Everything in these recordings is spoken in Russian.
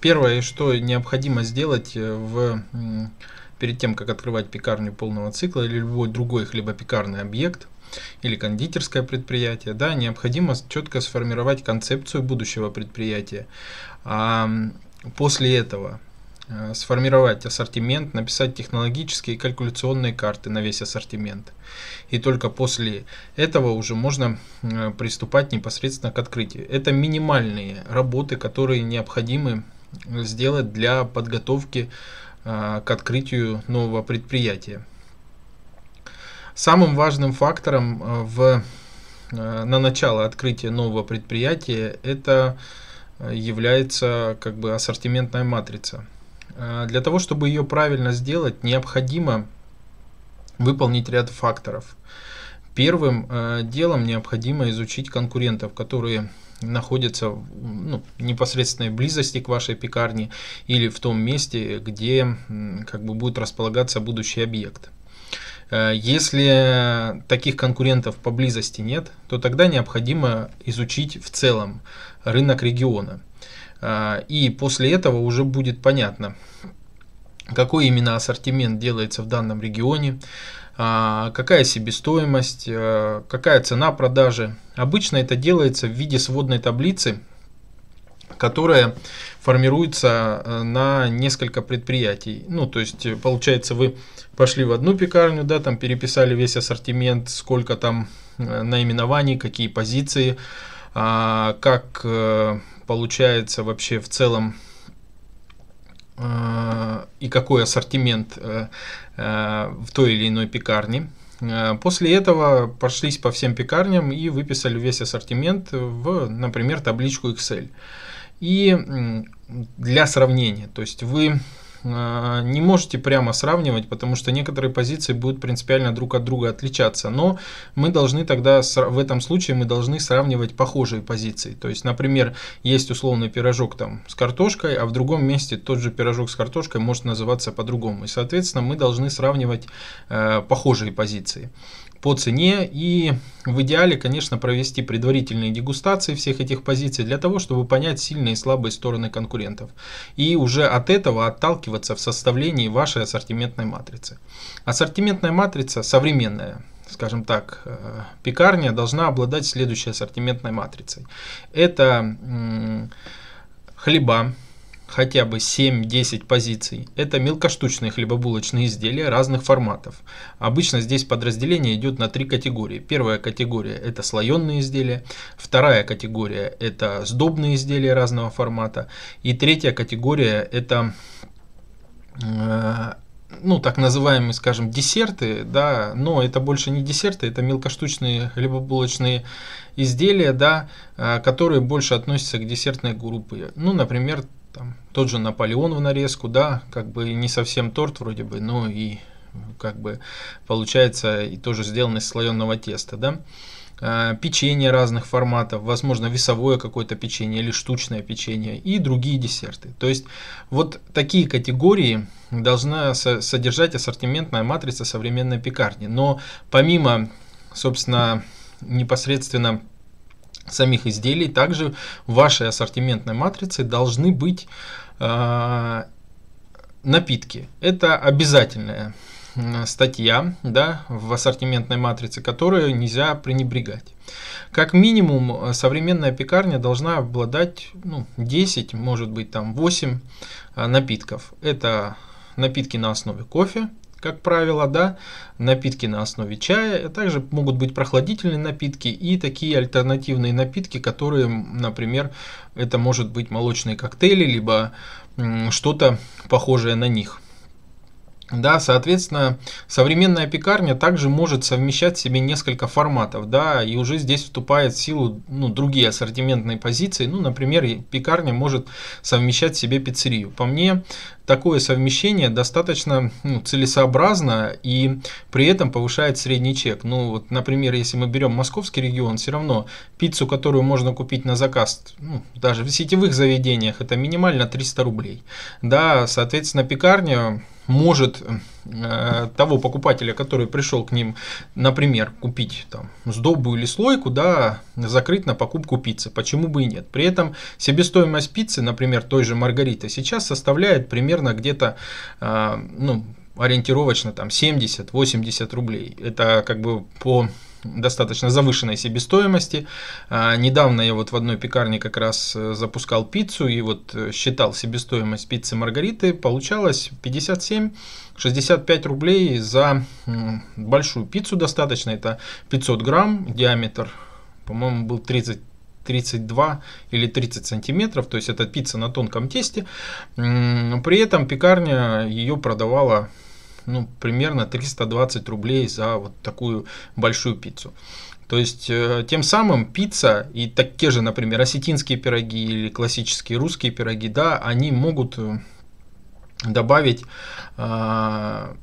первое, что необходимо сделать в перед тем, как открывать пекарню полного цикла или любой другой хлебопекарный объект или кондитерское предприятие, да, необходимо четко сформировать концепцию будущего предприятия. А после этого э, сформировать ассортимент, написать технологические и калькуляционные карты на весь ассортимент. И только после этого уже можно э, приступать непосредственно к открытию. Это минимальные работы, которые необходимы сделать для подготовки а, к открытию нового предприятия. Самым важным фактором а, в, а, на начало открытия нового предприятия это является как бы ассортиментная матрица. Для того, чтобы ее правильно сделать, необходимо выполнить ряд факторов. Первым делом необходимо изучить конкурентов, которые находится ну, в непосредственной близости к вашей пекарне или в том месте, где как бы будет располагаться будущий объект. Э, если таких конкурентов поблизости нет, то тогда необходимо изучить в целом рынок региона. Э, и после этого уже будет понятно, какой именно ассортимент делается в данном регионе, какая себестоимость, э, какая цена продажи. Обычно это делается в виде сводной таблицы, которая формируется э, на несколько предприятий. Ну, то есть, э, получается, вы пошли в одну пекарню, да, там переписали весь ассортимент, сколько там наименований, какие позиции, а, как получается вообще в целом и какой ассортимент Э, в той или иной пекарне. Э, после этого прошлись по всем пекарням и выписали весь ассортимент в, например, табличку Excel. И для сравнения, то есть вы не можете прямо сравнивать, потому что некоторые позиции будут принципиально друг от друга отличаться. Но мы должны тогда, в этом случае, мы должны сравнивать похожие позиции. То есть, например, есть условный пирожок там с картошкой, а в другом месте тот же пирожок с картошкой может называться по-другому. И, соответственно, мы должны сравнивать э, похожие позиции по цене и в идеале, конечно, провести предварительные дегустации всех этих позиций для того, чтобы понять сильные и слабые стороны конкурентов и уже от этого отталкиваться в составлении вашей ассортиментной матрицы. Ассортиментная матрица современная, скажем так, э, пекарня должна обладать следующей ассортиментной матрицей. Это хлеба, хотя бы 7-10 позиций. Это мелкоштучные хлебобулочные изделия разных форматов. Обычно здесь подразделение идет на три категории. Первая категория – это слоеные изделия, вторая категория – это сдобные изделия разного формата, и третья категория – это э, ну, так называемые, скажем, десерты, да, но это больше не десерты, это мелкоштучные хлебобулочные изделия, да, э, которые больше относятся к десертной группе. Ну, например, там, тот же Наполеон в нарезку, да, как бы не совсем торт вроде бы, но и как бы получается и тоже сделан из слоеного теста, да. А, печенье разных форматов, возможно, весовое какое-то печенье или штучное печенье и другие десерты. То есть вот такие категории должна содержать ассортиментная матрица современной пекарни. Но помимо, собственно, непосредственно самих изделий, также в вашей ассортиментной матрице должны быть э, напитки. Это обязательная статья да, в ассортиментной матрице, которую нельзя пренебрегать. Как минимум, современная пекарня должна обладать ну, 10, может быть там 8 а, напитков. Это напитки на основе кофе, как правило, да, напитки на основе чая, а также могут быть прохладительные напитки и такие альтернативные напитки, которые, например, это может быть молочные коктейли, либо что-то похожее на них. Да, соответственно, современная пекарня также может совмещать в себе несколько форматов, да, и уже здесь вступает в силу ну, другие ассортиментные позиции. Ну, например, пекарня может совмещать в себе пиццерию. По мне, такое совмещение достаточно ну, целесообразно и при этом повышает средний чек. Ну, вот, например, если мы берем московский регион, все равно пиццу, которую можно купить на заказ, ну, даже в сетевых заведениях, это минимально 300 рублей. Да, соответственно, пекарня может того покупателя, который пришел к ним, например, купить там сдобу или слойку, да, закрыть на покупку пиццы. Почему бы и нет? При этом себестоимость пиццы, например, той же Маргариты сейчас составляет примерно где-то, э, ну, ориентировочно там 70-80 рублей. Это как бы по достаточно завышенной себестоимости. А, недавно я вот в одной пекарне как раз э, запускал пиццу и вот э, считал себестоимость пиццы Маргариты. Получалось 57-65 рублей за большую пиццу достаточно. Это 500 грамм диаметр, по-моему, был 30 32 или 30 сантиметров, то есть это пицца на тонком тесте. При этом пекарня ее продавала ну, примерно 320 рублей за вот такую большую пиццу. То есть, э, тем самым пицца и так, те же, например, осетинские пироги или классические русские пироги, да, они могут э, добавить э,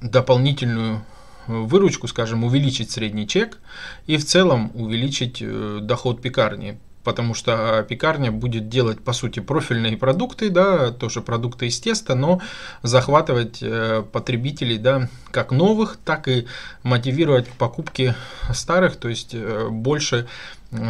дополнительную выручку, скажем, увеличить средний чек и в целом увеличить э, доход пекарни потому что а, пекарня будет делать, по сути, профильные продукты, да, тоже продукты из теста, но захватывать э, потребителей, да, как новых, так и мотивировать к покупке старых, то есть э, больше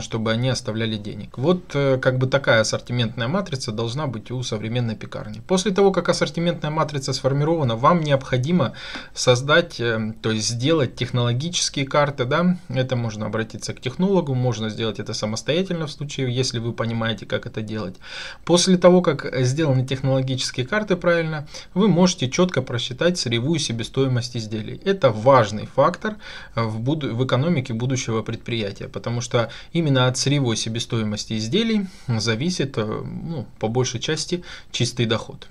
чтобы они оставляли денег. Вот э, как бы такая ассортиментная матрица должна быть у современной пекарни. После того, как ассортиментная матрица сформирована, вам необходимо создать, э, то есть сделать технологические карты, да, это можно обратиться к технологу, можно сделать это самостоятельно в случае, если вы понимаете, как это делать. После того, как сделаны технологические карты правильно, вы можете четко просчитать сырьевую себестоимость изделий. Это важный фактор в, буд- в экономике будущего предприятия, потому что Именно от сырьевой себестоимости изделий зависит э, ну, по большей части чистый доход.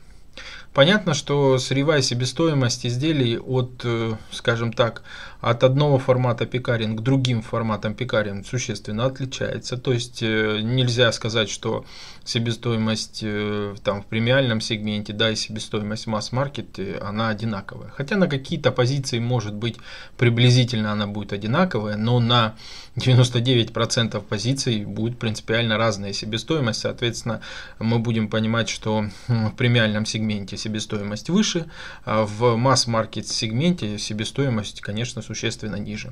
Понятно, что сырьевая себестоимость изделий от, э, скажем так, от одного формата пекарен к другим форматам пекарен существенно отличается. То есть э, нельзя сказать, что себестоимость э, там, в премиальном сегменте, да, и себестоимость в масс-маркете, она одинаковая. Хотя на какие-то позиции, может быть, приблизительно она будет одинаковая, но на 99% позиций будет принципиально разная себестоимость. Соответственно, мы будем понимать, что в премиальном сегменте себестоимость выше, а в масс-маркет сегменте себестоимость, конечно, существенно ниже.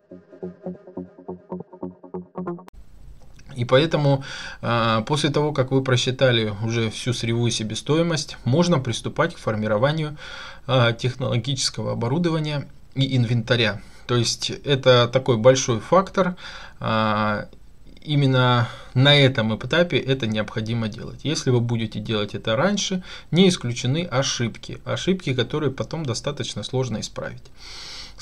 И поэтому а, после того, как вы просчитали уже всю сырьевую себестоимость, можно приступать к формированию а, технологического оборудования и инвентаря. То есть это такой большой фактор. А, именно на этом этапе это необходимо делать. Если вы будете делать это раньше, не исключены ошибки. Ошибки, которые потом достаточно сложно исправить.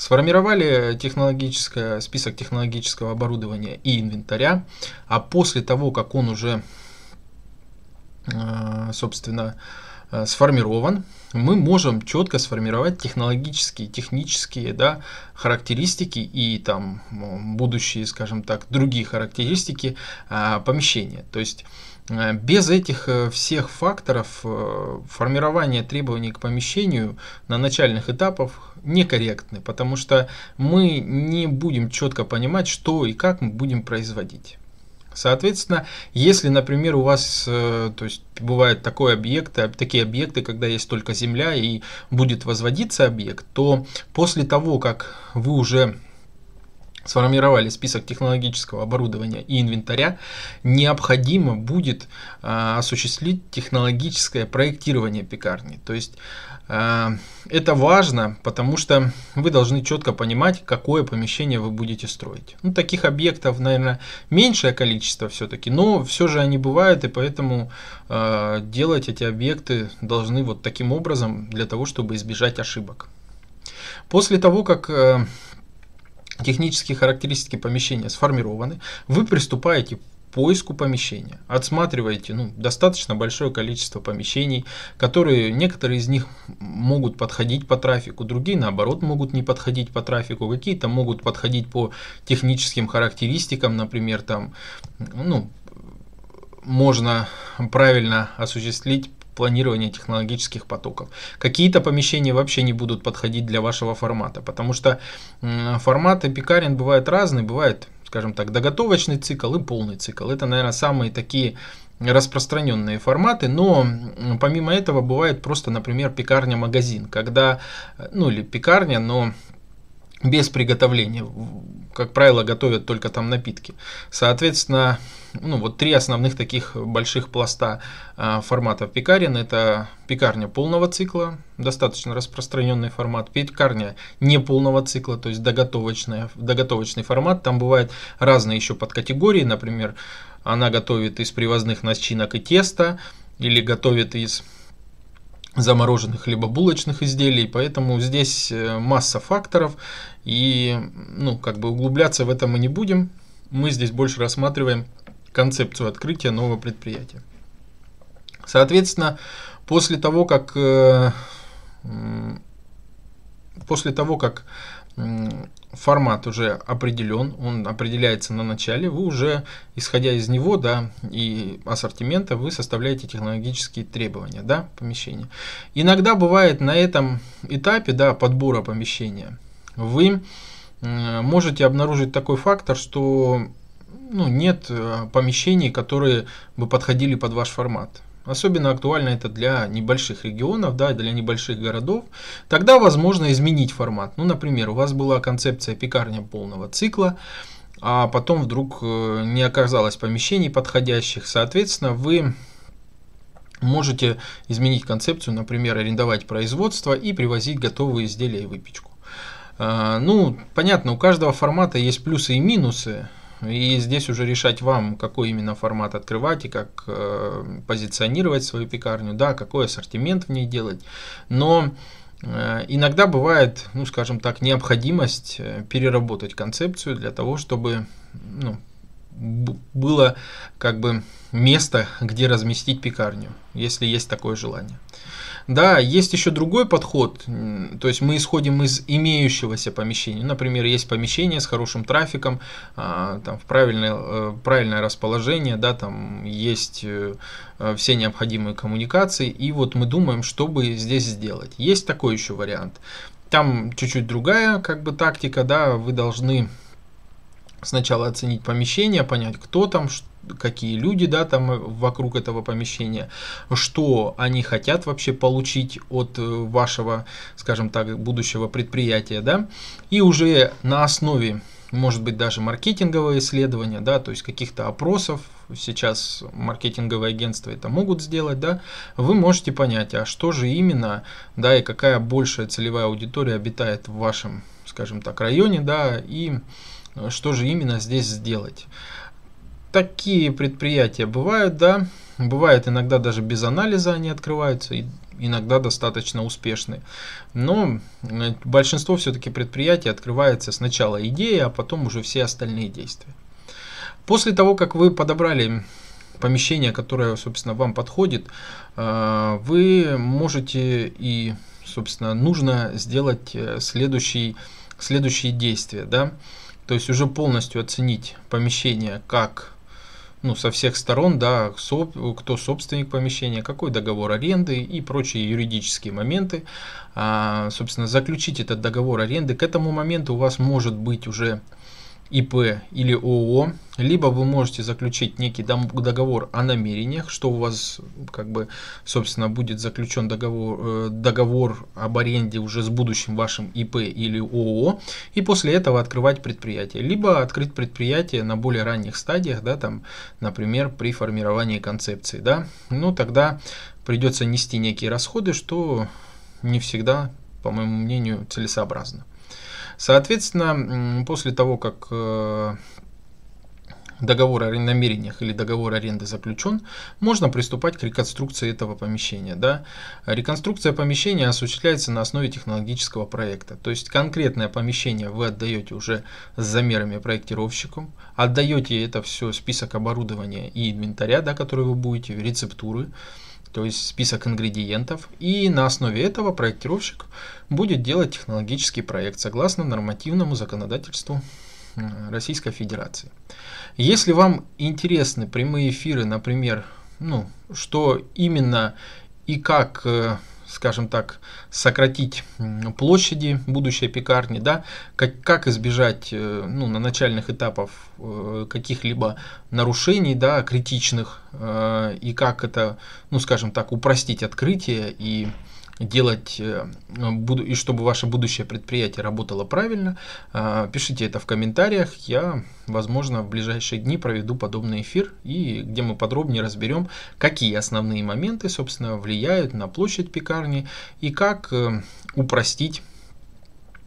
Сформировали технологическое, список технологического оборудования и инвентаря, а после того, как он уже, э, собственно, э, сформирован, мы можем четко сформировать технологические, технические да, характеристики и там будущие, скажем так, другие характеристики а, помещения. То есть без этих э, всех факторов э, формирование требований к помещению на начальных этапах некорректны, потому что мы не будем четко понимать, что и как мы будем производить. Соответственно, если, например, у вас, то есть бывает такой объект, такие объекты, когда есть только земля и будет возводиться объект, то после того, как вы уже сформировали список технологического оборудования и инвентаря, необходимо будет э, осуществить технологическое проектирование пекарни. То есть э, это важно, потому что вы должны четко понимать, какое помещение вы будете строить. Ну, таких объектов, наверное, меньшее количество все-таки, но все же они бывают, и поэтому э, делать эти объекты должны вот таким образом для того, чтобы избежать ошибок. После того, как технические характеристики помещения сформированы, вы приступаете поиску помещения. Отсматриваете ну, достаточно большое количество помещений, которые некоторые из них могут подходить по трафику, другие наоборот могут не подходить по трафику, какие-то могут подходить по техническим характеристикам, например, там, ну, можно правильно осуществить планирование технологических потоков. Какие-то помещения вообще не будут подходить для вашего формата, потому что форматы пекарен бывают разные, бывает скажем так, доготовочный цикл и полный цикл. Это, наверное, самые такие распространенные форматы, но помимо этого бывает просто, например, пекарня-магазин, когда, ну или пекарня, но без приготовления. Как правило, готовят только там напитки. Соответственно, ну вот три основных таких больших пласта а, форматов пекарен. Это пекарня полного цикла, достаточно распространенный формат. Пекарня не полного цикла, то есть доготовочная, доготовочный формат. Там бывают разные еще подкатегории. Например, она готовит из привозных начинок и теста, или готовит из замороженных либо булочных изделий, поэтому здесь э, масса факторов, и ну, как бы углубляться в это мы не будем, мы здесь больше рассматриваем концепцию открытия нового предприятия. Соответственно, после того, как э, после того, как формат уже определен, он определяется на начале, вы уже, исходя из него, да, и ассортимента, вы составляете технологические требования, да, помещения. Иногда бывает на этом этапе, да, подбора помещения, вы можете обнаружить такой фактор, что ну, нет э, помещений, которые бы подходили под ваш формат. Особенно актуально это для небольших регионов, да, для небольших городов. Тогда возможно изменить формат. Ну, например, у вас была концепция пекарня полного цикла, а потом вдруг э, не оказалось помещений подходящих. Соответственно, вы можете изменить концепцию, например, арендовать производство и привозить готовые изделия и выпечку. А, ну, понятно, у каждого формата есть плюсы и минусы. И здесь уже решать вам, какой именно формат открывать и как э, позиционировать свою пекарню, да, какой ассортимент в ней делать. Но э, иногда бывает, ну, скажем так, необходимость э, переработать концепцию для того, чтобы ну, было как бы место, где разместить пекарню, если есть такое желание. Да, есть еще другой подход, то есть мы исходим из имеющегося помещения. Например, есть помещение с хорошим трафиком, а, там в правильное, э, правильное расположение, да, там есть э, все необходимые коммуникации, и вот мы думаем, что бы здесь сделать. Есть такой еще вариант. Там чуть-чуть другая как бы тактика, да, вы должны сначала оценить помещение, понять, кто там, какие люди, да, там э, вокруг этого помещения, что они хотят вообще получить от э, вашего, скажем так, будущего предприятия, да, и уже на основе может быть даже маркетинговое исследование, да, то есть каких-то опросов, сейчас маркетинговые агентства это могут сделать, да, вы можете понять, а что же именно, да, и какая большая целевая аудитория обитает в вашем, скажем так, районе, да, и что же именно здесь сделать такие предприятия бывают, да, бывает иногда даже без анализа они открываются, и иногда достаточно успешны. Но э, большинство все-таки предприятий открывается сначала идея, а потом уже все остальные действия. После того, как вы подобрали помещение, которое, собственно, вам подходит, э, вы можете и, собственно, нужно сделать э, следующий, следующие действия, да, то есть уже полностью оценить помещение как ну, со всех сторон, да, кто собственник помещения, какой договор аренды и прочие юридические моменты. А, собственно, заключить этот договор аренды. К этому моменту у вас может быть уже ИП или ООО, либо вы можете заключить некий договор о намерениях, что у вас, как бы, собственно, будет заключен договор, э, договор об аренде уже с будущим вашим ИП или ООО, и после этого открывать предприятие. Либо открыть предприятие на более ранних стадиях, да, там, например, при формировании концепции, да, ну, тогда придется нести некие расходы, что не всегда, по моему мнению, целесообразно. Соответственно, после того, как э, договор о намерениях или договор аренды заключен, можно приступать к реконструкции этого помещения. Да? Реконструкция помещения осуществляется на основе технологического проекта. То есть конкретное помещение вы отдаете уже с замерами проектировщику, отдаете это все список оборудования и инвентаря, да, который вы будете, рецептуры, то есть список ингредиентов, и на основе этого проектировщик будет делать технологический проект согласно нормативному законодательству Российской Федерации. Если вам интересны прямые эфиры, например, ну, что именно и как, э, скажем так, сократить площади будущей пекарни, да, как, как избежать э, ну, на начальных этапах э, каких-либо нарушений, да, критичных, и как это, ну, скажем так, упростить открытие и делать, э, и чтобы ваше будущее предприятие работало правильно, а, пишите это в комментариях. Я, возможно, в ближайшие дни проведу подобный эфир, и где мы подробнее разберем, какие основные моменты, собственно, влияют на площадь пекарни и как э, упростить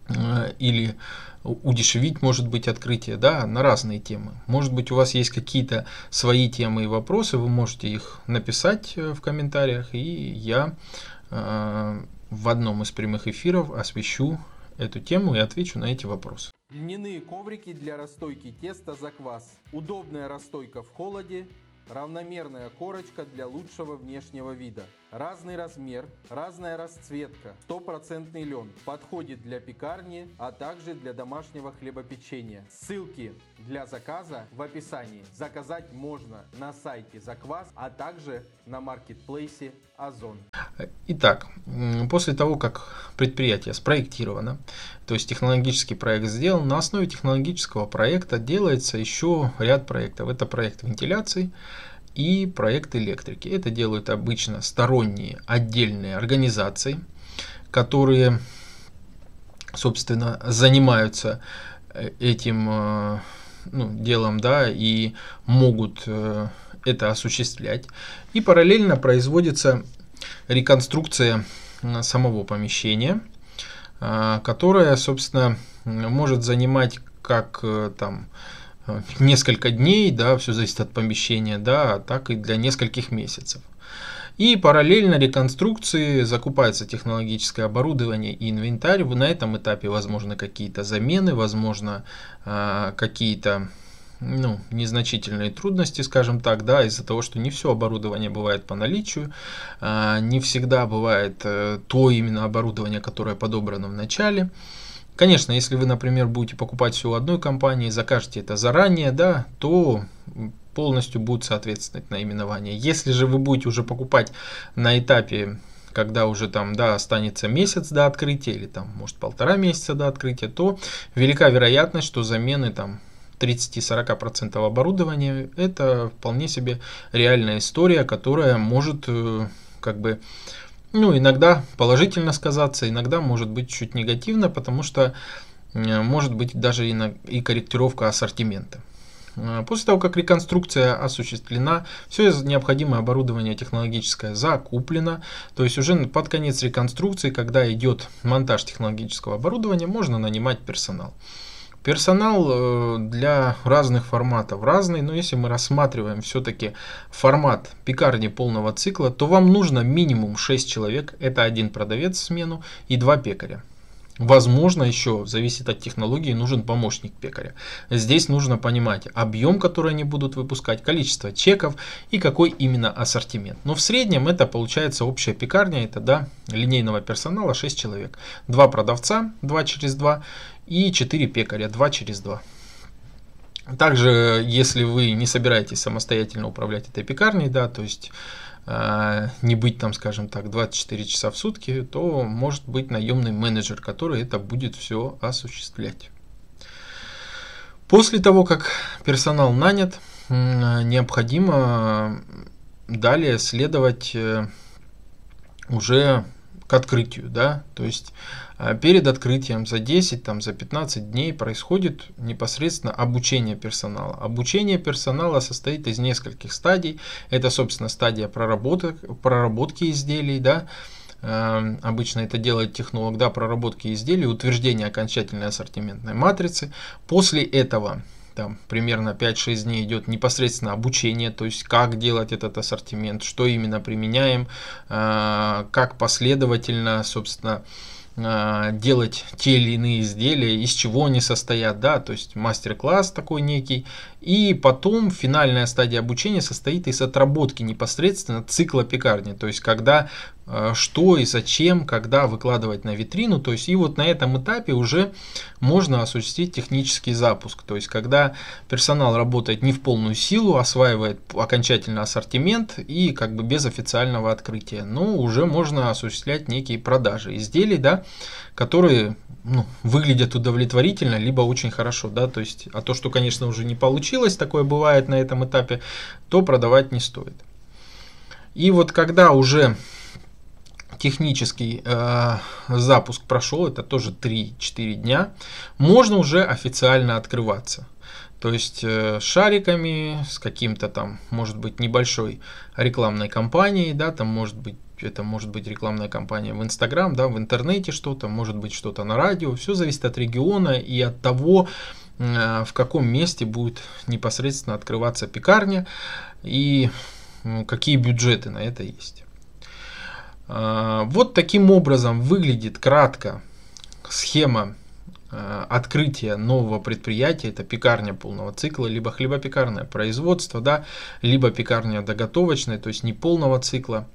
э, или удешевить, может быть, открытие, да, на разные темы. Может быть, у вас есть какие-то свои темы и вопросы, вы можете их написать в комментариях, и я Э, в одном из прямых эфиров освещу эту тему и отвечу на эти вопросы. Льняные коврики для расстойки теста за квас. Удобная расстойка в холоде, равномерная корочка для лучшего внешнего вида. Разный размер, разная расцветка, стопроцентный лен. Подходит для пекарни, а также для домашнего хлебопечения. Ссылки для заказа в описании. Заказать можно на сайте Заквас, а также на маркетплейсе Озон. Итак, после того, как предприятие спроектировано, то есть технологический проект сделан, на основе технологического проекта делается еще ряд проектов. Это проект вентиляции, и проект электрики. Это делают обычно сторонние отдельные организации, которые, собственно, занимаются э, этим э, ну, делом, да, и могут э, это осуществлять. И параллельно производится реконструкция самого помещения, которая, собственно, может занимать как там несколько дней, да, все зависит от помещения, да, так и для нескольких месяцев. И параллельно реконструкции закупается технологическое оборудование и инвентарь. На этом этапе возможны какие-то замены, возможно а, какие-то ну, незначительные трудности, скажем так, да, из-за того, что не все оборудование бывает по наличию, а, не всегда бывает э, то именно оборудование, которое подобрано в начале. Конечно, если вы, например, будете покупать все у одной компании, закажете это заранее, да, то полностью будет соответствовать наименование. Если же вы будете уже покупать на этапе когда уже там, да, останется месяц до открытия или там, может, полтора месяца до открытия, то велика вероятность, что замены там 30-40% оборудования это вполне себе реальная история, которая может э, как бы ну, иногда положительно сказаться, иногда может быть чуть негативно, потому что э, может быть даже и, корректировка ассортимента. Э, после того, как реконструкция осуществлена, все необходимое оборудование технологическое закуплено, то есть уже под конец реконструкции, когда идет монтаж технологического оборудования, можно нанимать персонал. Персонал э, для разных форматов разный, но если мы рассматриваем все-таки формат пекарни полного цикла, то вам нужно минимум 6 человек, это один продавец в смену и два пекаря. Возможно, еще зависит от технологии, нужен помощник пекаря. Здесь нужно понимать объем, который они будут выпускать, количество чеков и какой именно ассортимент. Но в среднем это получается общая пекарня, это да, линейного персонала 6 человек. Два продавца, 2 через 2 и 4 пекаря 2 через 2. Также, если вы не собираетесь самостоятельно управлять этой пекарней, да, то есть э, не быть там, скажем так, 24 часа в сутки, то может быть наемный менеджер, который это будет все осуществлять. После того, как персонал нанят, необходимо далее следовать э, уже к открытию, да, то есть перед открытием за 10, там, за 15 дней происходит непосредственно обучение персонала. Обучение персонала состоит из нескольких стадий. Это, собственно, стадия проработок, проработки изделий, да, эм, Обычно это делает технолог, да, проработки изделий, утверждение окончательной ассортиментной матрицы. После этого там примерно 5-6 дней идет непосредственно обучение, то есть как делать этот ассортимент, что именно применяем, э, как последовательно, собственно, делать те или иные изделия, из чего они состоят, да, то есть мастер-класс такой некий, и потом финальная стадия обучения состоит из отработки непосредственно цикла пекарни, то есть когда э, что и зачем, когда выкладывать на витрину, то есть и вот на этом этапе уже можно осуществить технический запуск, то есть когда персонал работает не в полную силу, осваивает окончательно ассортимент и как бы без официального открытия, но уже можно осуществлять некие продажи изделий, да, которые ну, выглядят удовлетворительно, либо очень хорошо, да, то есть, а то, что, конечно, уже не получилось, такое бывает на этом этапе, то продавать не стоит. И вот когда уже технический э, запуск прошел, это тоже 3-4 дня, можно уже официально открываться. То есть э, шариками, с каким-то там, может быть, небольшой рекламной кампанией, да, там может быть это может быть рекламная кампания в Инстаграм, да, в интернете что-то, может быть что-то на радио. Все зависит от региона и от того, э, в каком месте будет непосредственно открываться пекарня и какие бюджеты на это есть. А, вот таким образом выглядит кратко схема Э, открытие нового предприятия, это пекарня полного цикла, либо хлебопекарное производство, да, либо пекарня доготовочная, то есть не полного цикла.